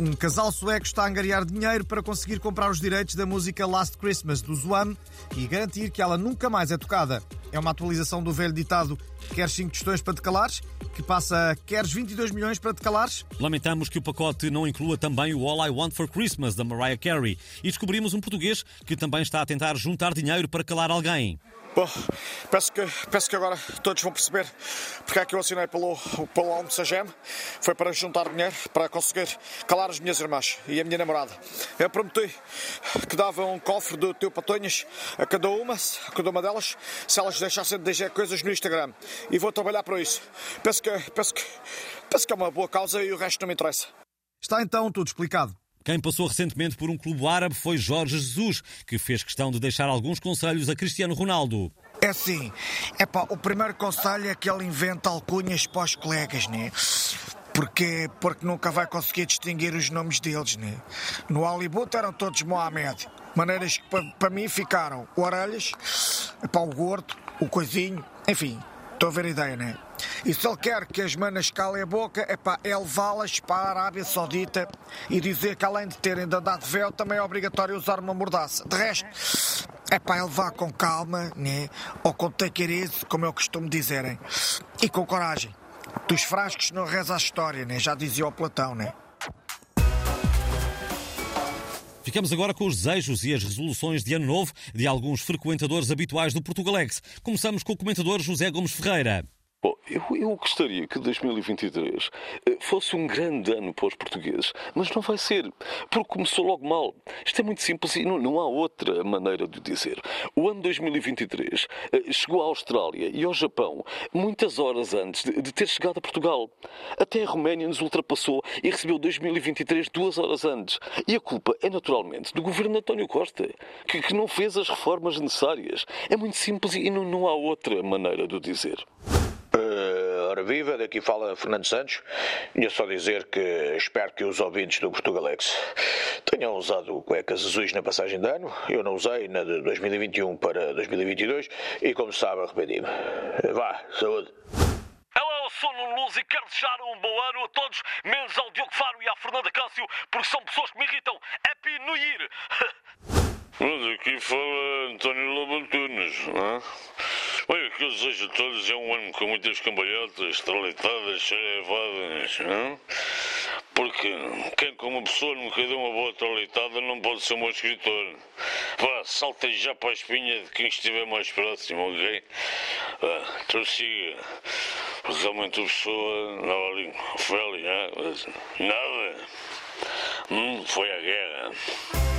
Um casal sueco está a angariar dinheiro para conseguir comprar os direitos da música Last Christmas do Zwan e garantir que ela nunca mais é tocada. É uma atualização do velho ditado Queres 5 tostões para te calares? Que passa Queres 22 milhões para te calares? Lamentamos que o pacote não inclua também o All I Want for Christmas da Mariah Carey e descobrimos um português que também está a tentar juntar dinheiro para calar alguém. Bom, penso que, penso que agora todos vão perceber porque é que eu assinei pelo, pelo Almocegem. Foi para juntar dinheiro para conseguir calar as minhas irmãs e a minha namorada. Eu prometi que dava um cofre do teu Patonhas a cada uma, a cada uma delas, se elas deixassem de dizer coisas no Instagram. E vou trabalhar para isso. Penso que, penso que, penso que é uma boa causa e o resto não me interessa. Está então tudo explicado. Quem passou recentemente por um clube árabe foi Jorge Jesus, que fez questão de deixar alguns conselhos a Cristiano Ronaldo. É assim, é pá, o primeiro conselho é que ele inventa alcunhas para os colegas, né? Porque, porque nunca vai conseguir distinguir os nomes deles, né? No Hollywood eram todos Mohamed. Maneiras que para, para mim ficaram o Orelhas, epá, o Gordo, o Coisinho, enfim, estou a ver a ideia, né? E se ele quer que as manas calem a boca, é pá, é levá-las para a Arábia Saudita e dizer que além de terem de andar de véu, também é obrigatório usar uma mordaça. De resto, é pá, é levar com calma, né? Ou com easy, como eu costumo dizerem. E com coragem. Dos frascos não reza a história, né? Já dizia o Platão, né? Ficamos agora com os desejos e as resoluções de ano novo de alguns frequentadores habituais do Portugalex. Começamos com o comentador José Gomes Ferreira. Bom, eu, eu, gostaria que 2023 eh, fosse um grande ano para os portugueses, mas não vai ser, porque começou logo mal. Isto é muito simples e não, não há outra maneira de dizer. O ano 2023 eh, chegou à Austrália e ao Japão muitas horas antes de, de ter chegado a Portugal. Até a Roménia nos ultrapassou e recebeu 2023 duas horas antes. E a culpa é naturalmente do governo António Costa, que, que não fez as reformas necessárias. É muito simples e não, não há outra maneira de dizer. Ora viva, daqui fala Fernando Santos. Ia só dizer que espero que os ouvintes do Portugalex tenham usado cuecas azuis na passagem de ano. Eu não usei na de 2021 para 2022 e, como sabe, arrependi-me. Vá, saúde. Hello, sou Nuno Luz e quero desejar um bom ano a todos, menos ao Diogo Faro e à Fernanda Câncio, porque são pessoas que me irritam. Happy New Year! Mas aqui fala António Lobo Antunes, não é? Que eu desejo a todos é um ano com muitas cambalhotas, traletadas, cheivadas, não? Porque quem como pessoa nunca deu uma boa traletada não pode ser um bom escritor. Vá, saltem já para a espinha de quem estiver mais próximo, ok? Vá, prossiga. Realmente a pessoa andava ali, foi ali, né? Nada. Hum, foi a guerra.